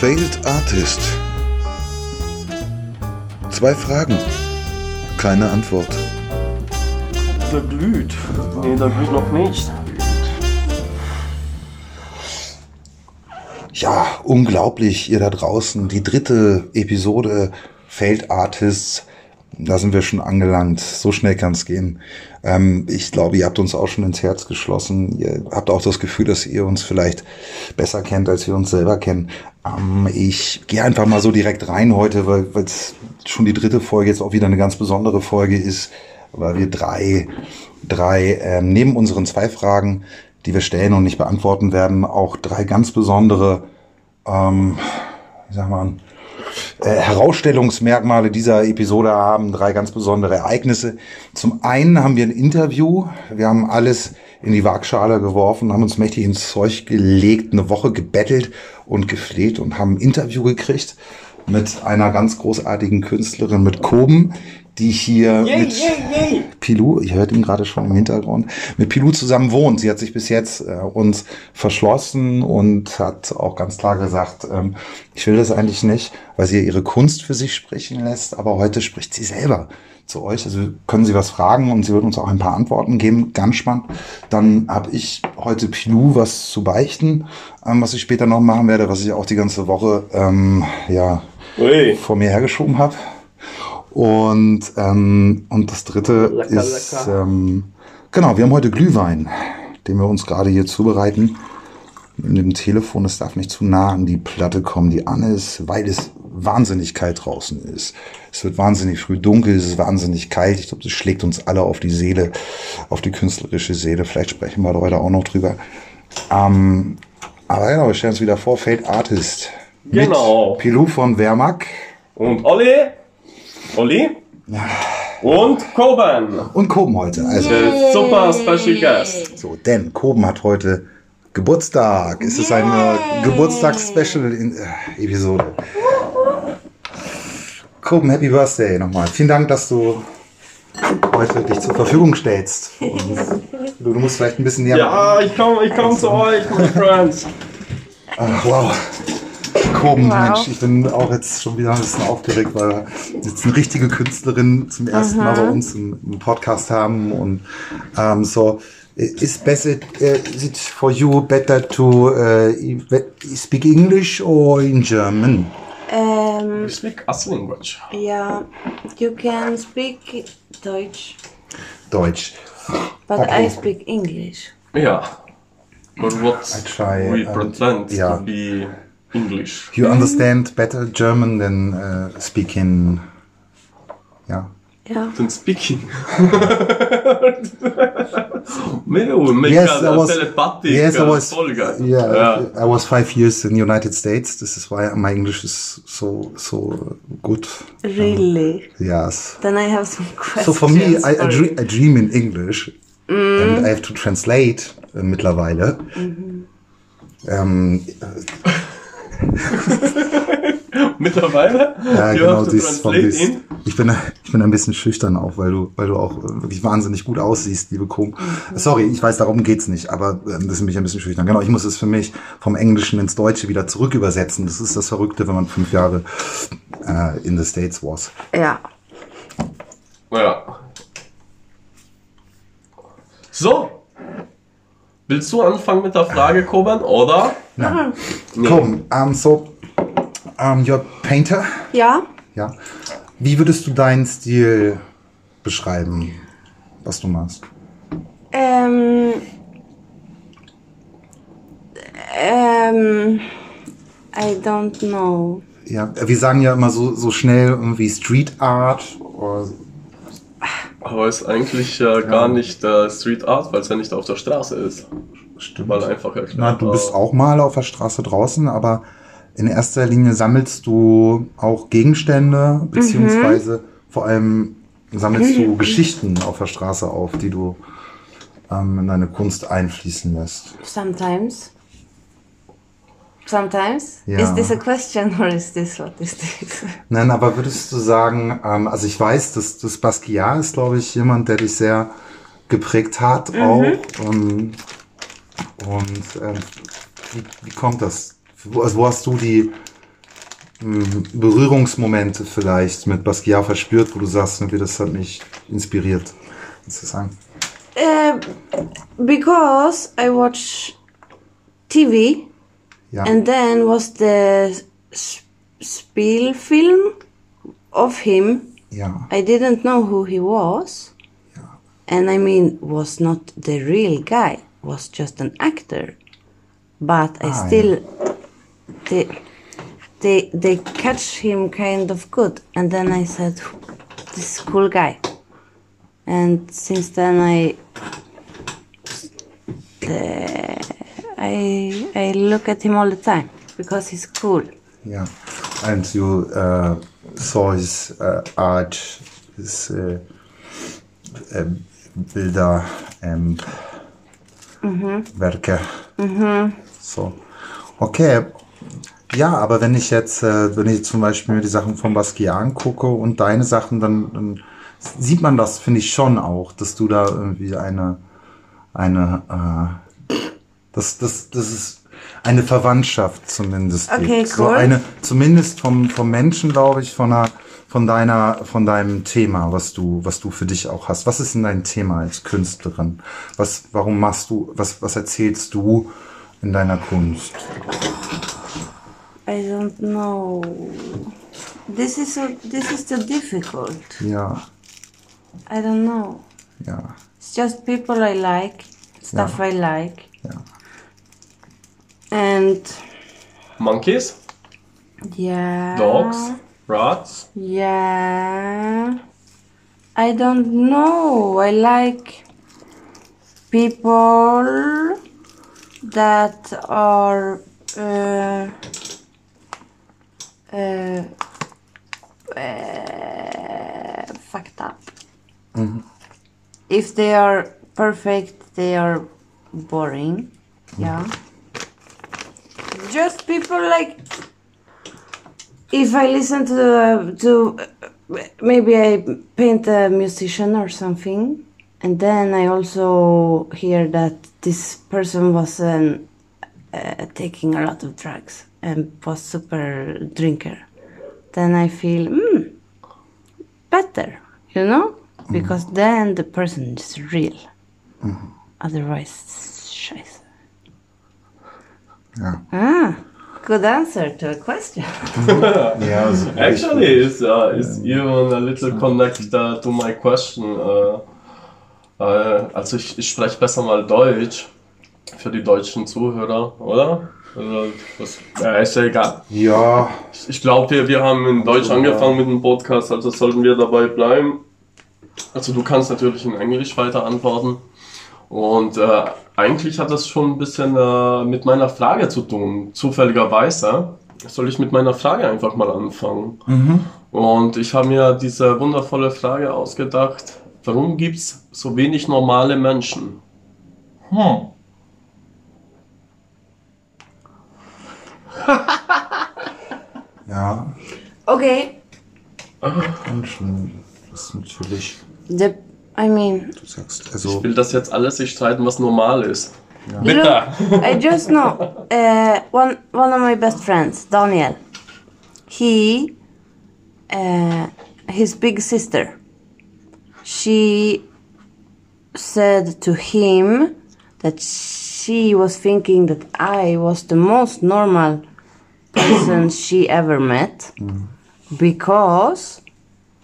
Failed Artist. Zwei Fragen, keine Antwort. Der glüht. Nee, der glüht noch nicht. Ja, unglaublich, ihr da draußen. Die dritte Episode Failed Artists. Da sind wir schon angelangt. So schnell kann es gehen. Ähm, ich glaube, ihr habt uns auch schon ins Herz geschlossen. Ihr habt auch das Gefühl, dass ihr uns vielleicht besser kennt, als wir uns selber kennen. Ähm, ich gehe einfach mal so direkt rein heute, weil es schon die dritte Folge jetzt auch wieder eine ganz besondere Folge ist, weil wir drei, drei ähm, neben unseren zwei Fragen, die wir stellen und nicht beantworten werden, auch drei ganz besondere, ähm, wie sagt man, äh, Herausstellungsmerkmale dieser Episode haben, drei ganz besondere Ereignisse. Zum einen haben wir ein Interview. Wir haben alles in die Waagschale geworfen, haben uns mächtig ins Zeug gelegt, eine Woche gebettelt und gefleht und haben ein Interview gekriegt mit einer ganz großartigen Künstlerin, mit Koben, die hier Yay, mit yay, yay. Pilou, ihr hört ihn gerade schon im Hintergrund, mit Pilou zusammen wohnt. Sie hat sich bis jetzt äh, uns verschlossen und hat auch ganz klar gesagt, ähm, ich will das eigentlich nicht, weil sie ihre Kunst für sich sprechen lässt, aber heute spricht sie selber zu euch. Also können Sie was fragen und sie wird uns auch ein paar Antworten geben. Ganz spannend. Dann habe ich heute Pilou was zu beichten, ähm, was ich später noch machen werde, was ich auch die ganze Woche ähm, ja, Ui. vor mir hergeschoben habe. Und, ähm, und das dritte Lecker, ist, lecker. Ähm, genau, wir haben heute Glühwein, den wir uns gerade hier zubereiten. Mit dem Telefon, es darf nicht zu nah an die Platte kommen, die an ist, weil es wahnsinnig kalt draußen ist. Es wird wahnsinnig früh dunkel, es ist wahnsinnig kalt. Ich glaube, das schlägt uns alle auf die Seele, auf die künstlerische Seele. Vielleicht sprechen wir da heute auch noch drüber. Ähm, aber genau, wir stellen uns wieder vor, Fate Artist. Genau. Mit Pilou von Wehrmack. Und Olli? Olli? Und Koban. und Koben heute. Also, Der super Special Guest. so, denn Koben hat heute Geburtstag. Es ist eine Geburtstags-Special-Episode. Koben, Happy Birthday nochmal. Vielen Dank, dass du heute dich zur Verfügung stellst. Du, du musst vielleicht ein bisschen näher. Ja, ich komme ich komm zu euch, meine Friends. Ach, wow. Koben, Wow. Mensch, ich bin auch jetzt schon wieder ein bisschen aufgeregt, weil wir jetzt eine richtige Künstlerin zum ersten Mal bei uns im, im Podcast haben und ähm, so. Is better, uh, is it for you better to uh, speak English or in German? Um, You speak language. yeah, you can speak Deutsch, Deutsch. but Okay. I speak English. Yeah. But what I try, we um, pretend yeah. to be English. You understand better German than uh, speaking. Yeah. Yeah. Than speaking. Yes, a, I a was- yes, I uh, was- Folge. Yeah, Yeah. I was five years in the United States. This is why my English is so so good. Really? Um, yes. Then I have some questions. So for me, I, I, dream. I dream in English, mm. and I have to translate äh, mittlerweile. Ähm, Mittlerweile? ja, genau, dies, dies. Ich bin, ich bin ein bisschen schüchtern auch, weil du, weil du auch äh, wirklich wahnsinnig gut aussiehst, liebe Kom. Sorry, ich weiß, darum geht's nicht, aber ähm, das ist mich ein bisschen schüchtern. Genau, ich muss es für mich vom Englischen ins Deutsche wieder zurück übersetzen. Das ist das Verrückte, wenn man fünf Jahre äh, in the States was. Ja. So. Willst du anfangen mit der Frage, Koban, oder? Nein. Komm, um, so, um, you're a painter? Ja. Ja. Wie würdest du deinen Stil beschreiben, was du machst? Ähm. Ähm. I don't know. Ja, wir sagen ja immer so, so schnell irgendwie Street Art oder Aber ist eigentlich äh, gar nicht äh, Street Art, weil es ja nicht auf der Straße ist. Stimmt. Mal einfach erklärt. Na, du bist auch mal auf der Straße draußen, aber in erster Linie sammelst du auch Gegenstände, beziehungsweise vor allem sammelst du Geschichten auf der Straße auf, die du ähm, in deine Kunst einfließen lässt. Sometimes. Sometimes? Ja. Is this a question or is this what is this? Nein, aber würdest du sagen, ähm, also ich weiß, dass das Basquiat ist, glaube ich, jemand, der dich sehr geprägt hat auch. Ähm, und ähm, wie, wie kommt das? Wo, also wo hast du die, mh, Berührungsmomente vielleicht mit Basquiat verspürt, wo du sagst, irgendwie, das hat mich inspiriert, sozusagen? Uh, because I watch TV Ja. and then was the s- spiel film of him. ja. I didn't know who he was. And I mean, was not the real guy, was just an actor. But I Ah, still, they, they, they catch him kind of good. And then I said, this cool guy. And since then I, uh, I, I look at him all the time because he's cool. Yeah, and you uh, saw his uh, art, his uh, äh, Bilder, ähm, Werke. So, okay. Ja, aber wenn ich jetzt, äh, wenn ich zum Beispiel mir die Sachen von Basquiat angucke und deine Sachen, dann, dann sieht man das, finde ich schon auch, dass du da irgendwie eine, eine, äh, das, das, das ist eine Verwandtschaft zumindest. Okay, gibt. So cool. eine, zumindest vom, vom Menschen, glaube ich, von einer, von deiner, von deinem Thema, was du, was du für dich auch hast. Was ist denn dein Thema als Künstlerin? Was, warum machst du, was, was erzählst du in deiner Kunst? I don't know. This is so, this is too difficult. Ja, I don't know. ja, It's just people I like, stuff I like, ja. and Monkeys, yeah. dogs, rats. Yeah. I don't know. I like people that are uh, uh, uh, fucked up. If they are perfect, they are boring. Yeah. Just people like if I listen to the, to maybe I paint a musician or something, and then I also hear that this person was uh, taking a lot of drugs and was super drinker, then I feel mm, better, you know, because then the person is real. Otherwise, scheiße. Ja. Ah, good answer to a question. Also Actually, it's, uh, it's even a little connect uh, to my question. Uh, uh, also ich, ich spreche besser mal Deutsch für die deutschen Zuhörer, oder? Also, das ja, ist ja egal. Ja, Ich- Ich glaube, wir, wir haben in Deutsch angefangen mit dem Podcast, also sollten wir dabei bleiben. Also du kannst natürlich in Englisch weiter antworten. Und äh, eigentlich hat das schon ein bisschen äh, mit meiner Frage zu tun, zufälligerweise. Soll ich mit meiner Frage einfach mal anfangen? Und ich habe mir diese wundervolle Frage ausgedacht, warum gibt es so wenig normale Menschen? Hm. ja, Okay. Menschen. Das ist natürlich, The, I mean, du sagst, Ich will das jetzt alles sich streiten, was normal ist. You Bitte. know, I just know uh, one one of my best friends, Daniel. He, uh, his big sister. She said to him that she was thinking that I was the most normal person she ever met because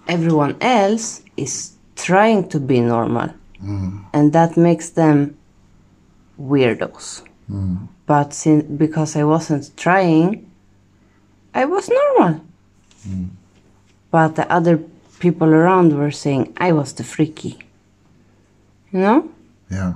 everyone else is trying to be normal, mm. and that makes them weirdos. Mm. But since, because I wasn't trying, I was normal. Mm. But the other people around were saying I was the freaky. You know? ja.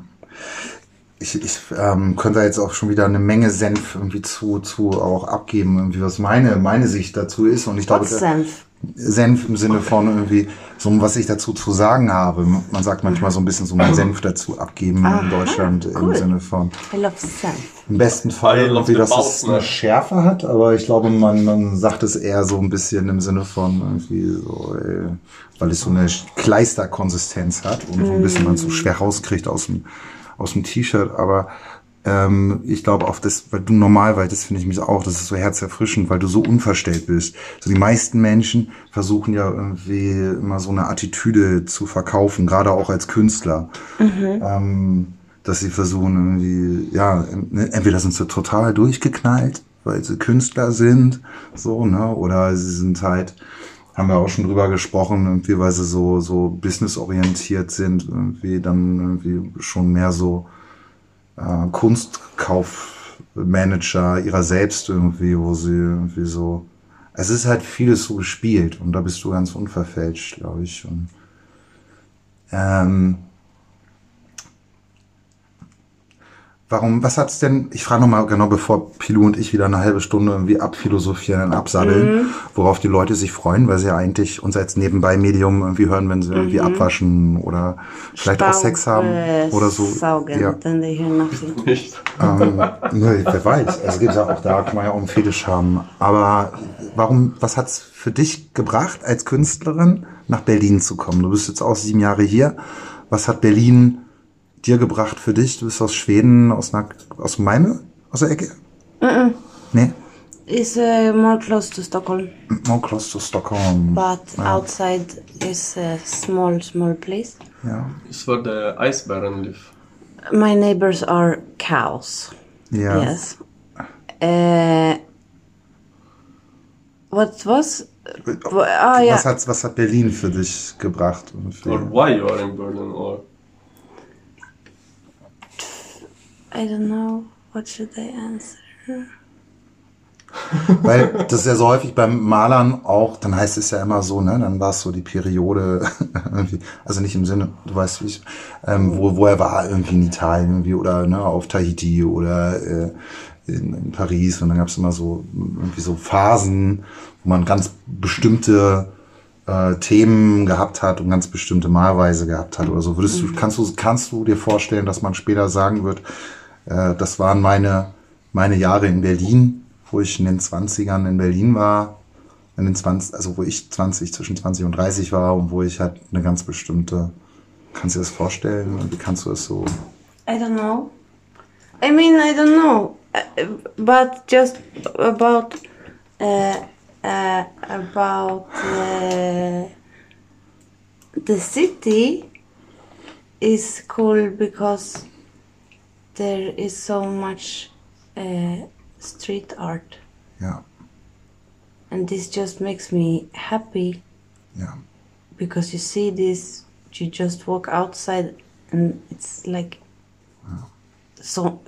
Ich, ich ähm, könnte jetzt auch schon wieder eine Menge Senf irgendwie zu, zu auch abgeben, irgendwie was meine, meine Sicht dazu ist. Und ich glaube, sense? Senf im Sinne von irgendwie so, was ich dazu zu sagen habe. Man sagt manchmal so ein bisschen so meinen Senf dazu abgeben in Deutschland im cool. Sinne von I love sense. im besten Fall irgendwie, dass es eine Schärfe hat, aber ich glaube, man, man sagt es eher so ein bisschen im Sinne von irgendwie so, äh, weil es so eine Kleisterkonsistenz hat und so ein bisschen man so schwer rauskriegt aus dem, aus dem T-Shirt, aber ähm, ich glaube auf das, weil du normal, weil das finde ich mich auch, das ist so herzerfrischend, weil du so unverstellt bist. So die meisten Menschen versuchen ja irgendwie immer so eine Attitüde zu verkaufen, gerade auch als Künstler. Ähm, dass sie versuchen irgendwie, ja, ne, entweder sind sie total durchgeknallt, weil sie Künstler sind, so, ne, oder sie sind halt, haben wir auch schon drüber gesprochen, irgendwie, weil sie so, so businessorientiert sind, irgendwie dann irgendwie schon mehr so äh, Kunstkaufmanager ihrer selbst irgendwie, wo sie irgendwie so, es ist halt vieles so gespielt und da bist du ganz unverfälscht, glaube ich. Und, ähm, Warum, was hat's denn, ich frage nochmal genau, bevor Pilu und ich wieder eine halbe Stunde irgendwie abphilosophieren und absaddeln, worauf die Leute sich freuen, weil sie ja eigentlich uns als Nebenbei-Medium irgendwie hören, wenn sie irgendwie abwaschen oder vielleicht auch Sex haben oder so. Saugen, Ja. hear nothing. Nicht. Ähm, nee, wer weiß. Also gibt ja auch da, kann man ja auch einen Fetisch haben. Aber warum, was hat's für dich gebracht, als Künstlerin nach Berlin zu kommen? Du bist jetzt auch sieben Jahre hier. Was hat Berlin dir gebracht für dich? Du bist aus Schweden, aus einer, aus Malmö, aus der Ecke? Nee, It's uh, more close to Stockholm, more close to Stockholm. but outside is a small, small place. Ja, Es war der Eisbärenlift. My neighbors are cows. ja. Yes. Uh, what was? Ah, yeah. Was hat, was hat Berlin für dich gebracht? Und für- Or why you are in Berlin or I don't know. What should I answer? Weil das ist ja so häufig beim Malern auch, dann heißt es ja immer so, ne, dann war es so die Periode, also nicht im Sinne, du weißt wie ich, ähm, wo, wo er war, irgendwie in Italien irgendwie oder ne, auf Tahiti oder äh, in, in Paris und dann gab es immer so irgendwie so Phasen, wo man ganz bestimmte äh, Themen gehabt hat und ganz bestimmte Malweise gehabt hat oder so. Würdest du, kannst du, kannst du dir vorstellen, dass man später sagen wird, das waren meine, meine Jahre in Berlin, wo ich in den 20ern in Berlin war, in den 20, also wo ich 20, zwischen 20 und 30 war und wo ich halt eine ganz bestimmte, kannst du dir das vorstellen? Wie kannst du das so? I don't know. I mean, I don't know. Uh, but just about uh, uh, about uh, the city is cool because there is so much uh, street art, Ja, and this just makes me happy. Ja, because you see this. You just walk outside, and it's like so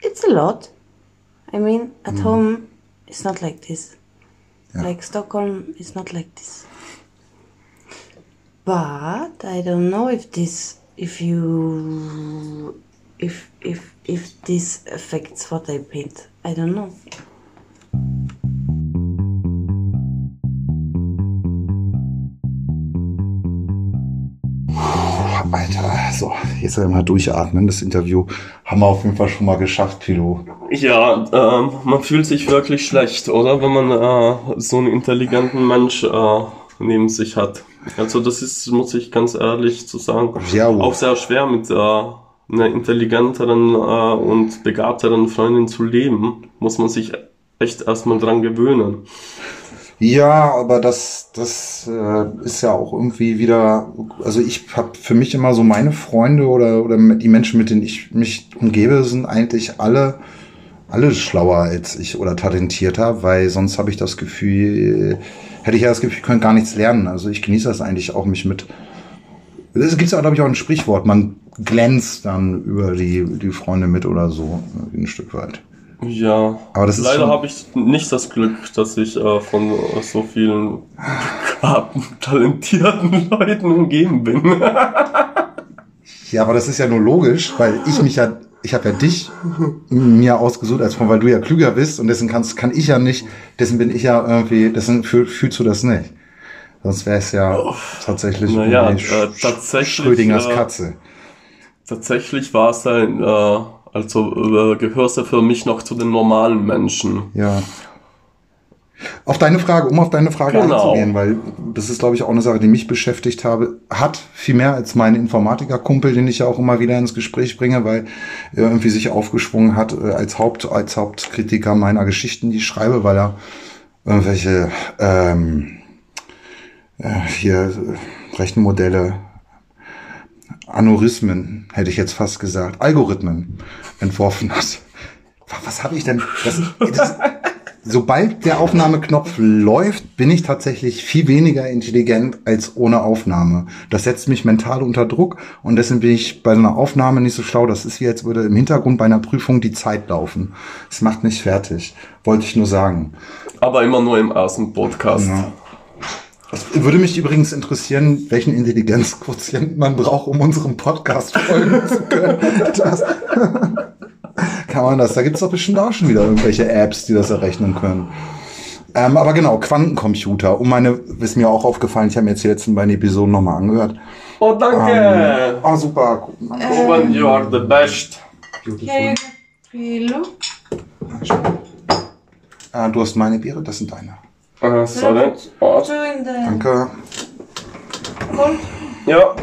it's a lot. I mean at home it's not like this. Yeah. like stockholm it's not like this. But i don't know if this if you if if if this affects what i paint i don't know Alter, so, jetzt mal durchatmen. Das Interview haben wir auf jeden Fall schon mal geschafft, Pilo. Ja, ähm, man fühlt sich wirklich schlecht, oder? Wenn man äh, so einen intelligenten Mensch äh, neben sich hat. Also das ist, muss ich ganz ehrlich zu sagen, Ja, auch sehr schwer mit äh, einer intelligenteren äh, und begabteren Freundin zu leben. Muss man sich echt erstmal dran gewöhnen. Ja, aber das, das äh, ist ja auch irgendwie wieder, also ich habe für mich immer so meine Freunde oder, oder die Menschen, mit denen ich mich umgebe, sind eigentlich alle, alle schlauer als ich oder talentierter, weil sonst habe ich das Gefühl, hätte ich ja das Gefühl, ich könnte gar nichts lernen. Also ich genieße das eigentlich auch, mich mit, es gibt ja, glaube ich, auch ein Sprichwort, man glänzt dann über die, die Freunde mit oder so, ein Stück weit. Ja, Aber das ist leider habe ich nicht das Glück, dass ich äh, von äh, so vielen begabten, talentierten Leuten umgeben bin. Ja, aber das ist ja nur logisch, weil ich mich ja, ich habe ja dich mir ausgesucht als Freund, weil du ja klüger bist und dessen kannst, kann ich ja nicht, dessen bin ich ja irgendwie, dessen fühl, fühlst du das nicht. Sonst wäre es ja tatsächlich Naja, äh, tatsächlich, Schrödingers äh, Katze. Tatsächlich war es ein, äh, also äh, gehörst du für mich noch zu den normalen Menschen. Ja. Auf deine Frage, um auf deine Frage Genau. einzugehen, weil das ist, glaube ich, auch eine Sache, die mich beschäftigt habe, hat viel mehr als mein Informatikerkumpel, den ich ja auch immer wieder ins Gespräch bringe, weil er irgendwie sich aufgeschwungen hat äh, als Haupt, als Hauptkritiker meiner Geschichten, die ich schreibe, weil er irgendwelche ähm, äh, hier äh, Rechenmodelle, Aneurysmen, hätte ich jetzt fast gesagt, Algorithmen entworfen hat. Was habe ich denn? Das, das, sobald der Aufnahmeknopf läuft, bin ich tatsächlich viel weniger intelligent als ohne Aufnahme. Das setzt mich mental unter Druck und deswegen bin ich bei einer Aufnahme nicht so schlau. Das ist wie als würde im Hintergrund bei einer Prüfung die Zeit laufen. Es macht mich fertig. Wollte ich nur sagen. Aber immer nur im ersten Podcast. Ja. Es würde mich übrigens interessieren, welchen Intelligenzquotient man braucht, um unserem Podcast folgen zu können. Kann man das? Da gibt es doch bestimmt auch schon wieder irgendwelche Apps, die das errechnen können. Ähm, aber genau, Quantencomputer. Um meine, ist mir auch aufgefallen, ich habe mir jetzt die letzten beiden Episoden nochmal angehört. Oh, danke! Oh, super. Owen, you are the best. Hello. Äh, du hast meine Biere, das sind deine. Äh, sorry. Oh, Danke. ja.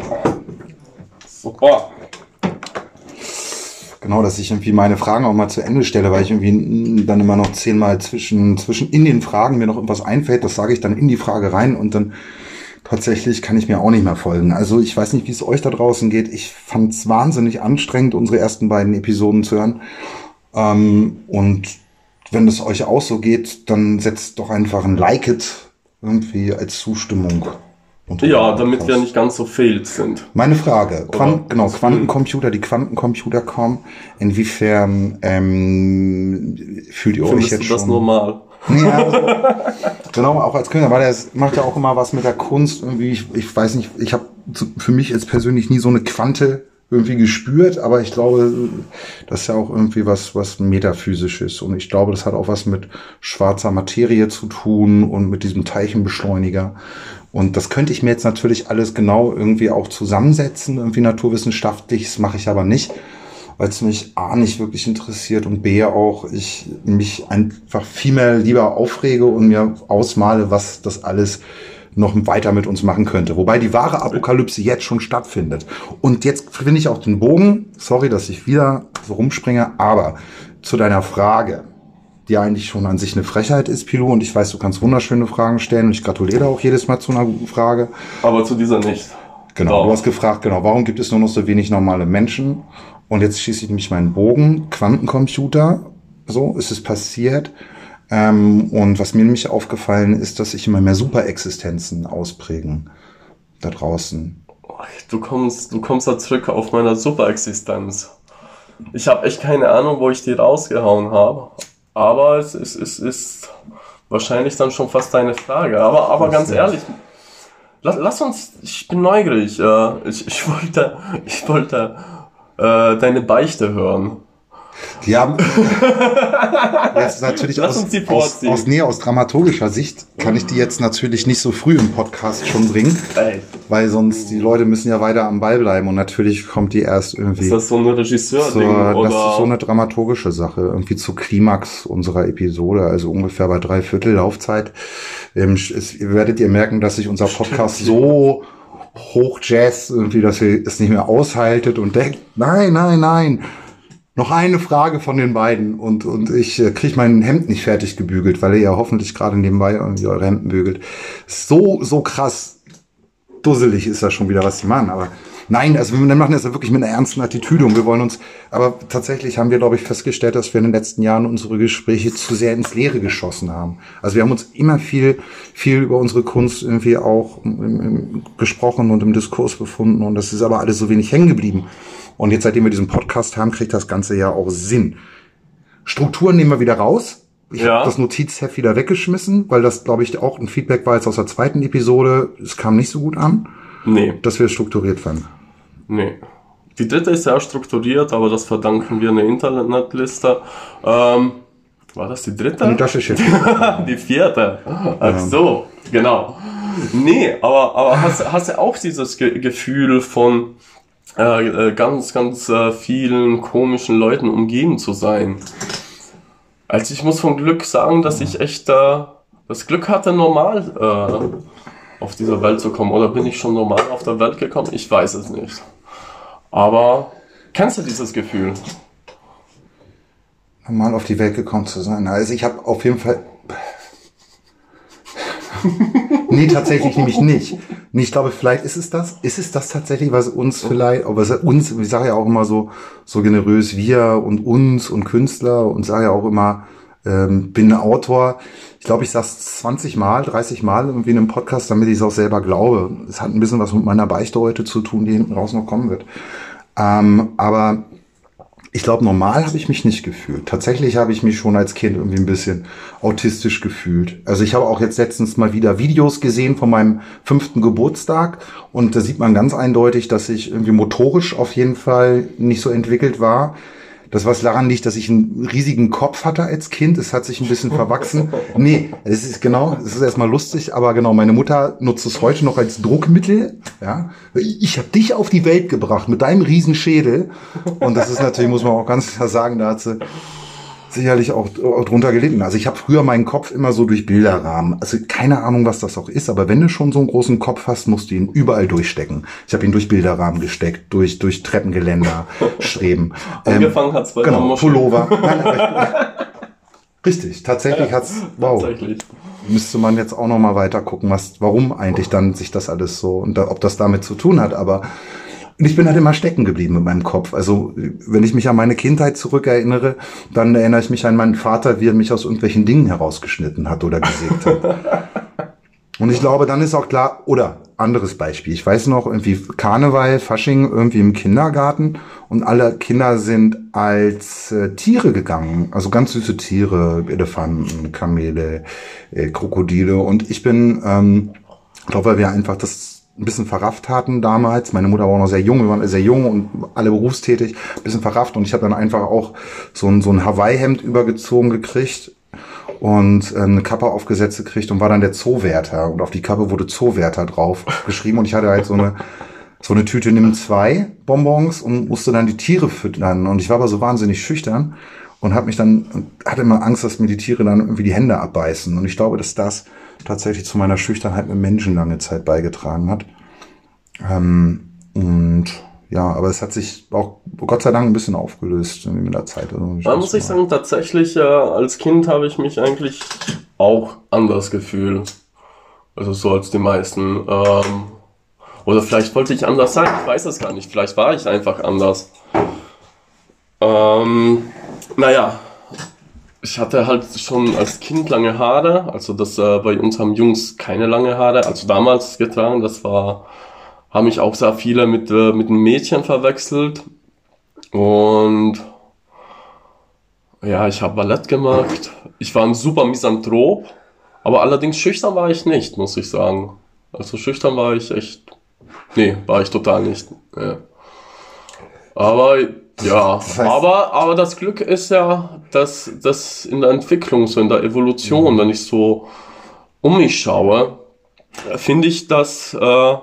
Super. Genau, dass ich irgendwie meine Fragen auch mal zu Ende stelle, weil ich irgendwie dann immer noch zehnmal zwischen, zwischen in den Fragen mir noch irgendwas einfällt, das sage ich dann in die Frage rein und dann tatsächlich kann ich mir auch nicht mehr folgen. Also ich weiß nicht, wie es euch da draußen geht. Ich fand es wahnsinnig anstrengend, unsere ersten beiden Episoden zu hören. Ähm, und wenn es euch auch so geht, dann setzt doch einfach ein Like it irgendwie als Zustimmung. Ja, damit wir nicht ganz so failed sind. Meine Frage, Quant genau, Quantencomputer, die Quantencomputer kommen, inwiefern ähm, fühlt ihr euch jetzt du das schon? normal? Ja, also, genau, auch als Künstler, weil er macht ja auch immer was mit der Kunst. Irgendwie, ich, ich weiß nicht, ich habe für mich jetzt persönlich nie so eine Quante irgendwie gespürt, aber ich glaube, das ist ja auch irgendwie was, was metaphysisch ist. Und ich glaube, das hat auch was mit schwarzer Materie zu tun und mit diesem Teilchenbeschleuniger. Und das könnte ich mir jetzt natürlich alles genau irgendwie auch zusammensetzen, irgendwie naturwissenschaftlich, das mache ich aber nicht weil es mich A nicht wirklich interessiert und B auch ich mich einfach viel mehr lieber aufrege und mir ausmale, was das alles noch weiter mit uns machen könnte. Wobei die wahre Apokalypse jetzt schon stattfindet. Und jetzt finde ich auch den Bogen, sorry, dass ich wieder so rumspringe, aber zu deiner Frage, die eigentlich schon an sich eine Frechheit ist, Pilou, und ich weiß, du kannst wunderschöne Fragen stellen und ich gratuliere auch jedes Mal zu einer guten Frage. Aber zu dieser nicht. Genau, Doch. du hast gefragt, genau, warum gibt es nur noch so wenig normale Menschen? Und jetzt schieße ich nämlich meinen Bogen, Quantencomputer, so ist es passiert. Ähm, und was mir nämlich aufgefallen ist, dass sich immer mehr Superexistenzen ausprägen da draußen. Du kommst, du kommst da zurück auf meiner Superexistenz. Ich habe echt keine Ahnung, wo ich die rausgehauen habe. Aber es ist, es ist wahrscheinlich dann schon fast deine Frage. Aber, aber ganz ehrlich, lass, lass uns, ich bin neugierig. Äh, ich, ich wollte, ich wollte äh, deine Beichte hören. Die haben jetzt natürlich aus, uns die aus, aus, nee, aus dramaturgischer Sicht kann ich die jetzt natürlich nicht so früh im Podcast schon bringen, Ey, weil sonst die Leute müssen ja weiter am Ball bleiben und natürlich kommt die erst irgendwie. ist das so ein Regisseur-Ding? zur, oder? das ist so eine dramaturgische Sache, irgendwie zu Klimax unserer Episode, also ungefähr bei drei Viertel Laufzeit. Ähm, es, werdet ihr merken, dass sich unser Podcast so hoch jazz irgendwie, dass ihr es nicht mehr aushaltet und denkt, nein, nein, nein. Noch eine Frage von den beiden und, und ich äh, kriege mein Hemd nicht fertig gebügelt, weil ihr ja hoffentlich gerade nebenbei irgendwie eure Hemden bügelt. So, so krass dusselig ist das schon wieder, was die machen. Aber nein, also wir machen das ja wirklich mit einer ernsten Attitüde und wir wollen uns, aber tatsächlich haben wir, glaube ich, festgestellt, dass wir in den letzten Jahren unsere Gespräche zu sehr ins Leere geschossen haben. Also wir haben uns immer viel, viel über unsere Kunst irgendwie auch im, im, gesprochen und im Diskurs befunden und das ist aber alles so wenig hängen geblieben. Und jetzt, seitdem wir diesen Podcast haben, kriegt das Ganze ja auch Sinn. Strukturen nehmen wir wieder raus. Ich Ja. habe das Notizheft wieder weggeschmissen, weil das, glaube ich, auch ein Feedback war jetzt aus der zweiten Episode. Es kam nicht so gut an, Nee, dass wir es strukturiert fanden. nee. Die dritte ist sehr strukturiert, aber das verdanken wir einer Internetliste. Ähm, war das die dritte? Und das ist jetzt. Die vierte. Ach so, genau. Nee, aber, aber hast, hast du auch dieses Ge Gefühl von äh, äh, ganz, ganz äh, vielen komischen Leuten umgeben zu sein? Also ich muss von Glück sagen, dass ich echt äh, das Glück hatte, normal äh, auf dieser Welt zu kommen. Oder bin ich schon normal auf der Welt gekommen? Ich weiß es nicht. Aber kennst du dieses Gefühl? Normal auf die Welt gekommen zu sein. Also ich habe auf jeden Fall. nee, tatsächlich nämlich nicht. Nee, ich glaube, vielleicht ist es das. Ist es das tatsächlich, was uns vielleicht, aber uns, ich sage ja auch immer so, so generös wir und uns und Künstler und sage ja auch immer, ähm, bin Autor. Ich glaube, ich sage es 20 Mal, 30 Mal irgendwie in einem Podcast, damit ich es auch selber glaube. Es hat ein bisschen was mit meiner Beichte heute zu tun, die hinten raus noch kommen wird. Ähm, aber ich glaube, normal habe ich mich nicht gefühlt. Tatsächlich habe ich mich schon als Kind irgendwie ein bisschen autistisch gefühlt. Also ich habe auch jetzt letztens mal wieder Videos gesehen von meinem fünften Geburtstag und da sieht man ganz eindeutig, dass ich irgendwie motorisch auf jeden Fall nicht so entwickelt war. Das was daran liegt, dass ich einen riesigen Kopf hatte als Kind. Es hat sich ein bisschen verwachsen. Nee, es ist genau, es ist erstmal lustig, aber genau, meine Mutter nutzt es heute noch als Druckmittel. Ja, ich habe dich auf die Welt gebracht mit deinem riesen Schädel. Und das ist natürlich, muss man auch ganz klar sagen, da hat sie sicherlich auch, auch drunter gelitten. Also ich habe früher meinen Kopf immer so durch Bilderrahmen. Also keine Ahnung, was das auch ist, aber wenn du schon so einen großen Kopf hast, musst du ihn überall durchstecken. Ich habe ihn durch Bilderrahmen gesteckt, durch durch Treppengeländer, Streben. Angefangen ähm, hat's bei genau, Pullover. Richtig, tatsächlich hat's. Wow. Tatsächlich. Müsste man jetzt auch noch mal weiter gucken, was, warum eigentlich dann sich das alles so und da, ob das damit zu tun hat. Aber und ich bin halt immer stecken geblieben in meinem Kopf. Also, wenn ich mich an meine Kindheit zurückerinnere, dann erinnere ich mich an meinen Vater, wie er mich aus irgendwelchen Dingen herausgeschnitten hat oder gesägt hat. Und ich glaube, dann ist auch klar, oder anderes Beispiel. Ich weiß noch, irgendwie Karneval, Fasching, irgendwie im Kindergarten und alle Kinder sind als äh, Tiere gegangen. Also ganz süße Tiere, Elefanten, Kamele, äh, Krokodile. Und ich bin, ähm, ich glaube, weil wir einfach das ein bisschen verrafft hatten damals. Meine Mutter war auch noch sehr jung, wir waren sehr jung und alle berufstätig, ein bisschen verrafft. Und ich habe dann einfach auch so ein, so ein Hawaii-Hemd übergezogen gekriegt und äh, eine Kappe aufgesetzt gekriegt und war dann der Zoowärter. Und auf die Kappe wurde Zoowärter drauf geschrieben. Und ich hatte halt so eine so eine Tüte nimm zwei Bonbons und musste dann die Tiere füttern. Und ich war aber so wahnsinnig schüchtern und habe mich dann hatte immer Angst, dass mir die Tiere dann irgendwie die Hände abbeißen. Und ich glaube, dass das tatsächlich zu meiner Schüchternheit mit Menschen lange Zeit beigetragen hat. Ähm, und ja, aber es hat sich auch Gott sei Dank ein bisschen aufgelöst in der Zeit. Also da muss ich sagen, tatsächlich, äh, als Kind habe ich mich eigentlich auch anders gefühlt. Also so als die meisten. Ähm, oder vielleicht wollte ich anders sein, ich weiß es gar nicht. Vielleicht war ich einfach anders. Ähm, naja, ich hatte halt schon als Kind lange Haare, also das äh, bei uns haben Jungs keine lange Haare, also damals getragen, das war, haben mich auch sehr viele mit, äh, mit einem Mädchen verwechselt und ja, ich habe Ballett gemacht, ich war ein super Misanthrop, aber allerdings schüchtern war ich nicht, muss ich sagen. Also schüchtern war ich echt, nee, war ich total nicht. Ja. Aber ja, das heißt, aber, aber das Glück ist ja, dass das in der Entwicklung, so in der Evolution, wenn ich so um mich schaue, finde ich, dass äh,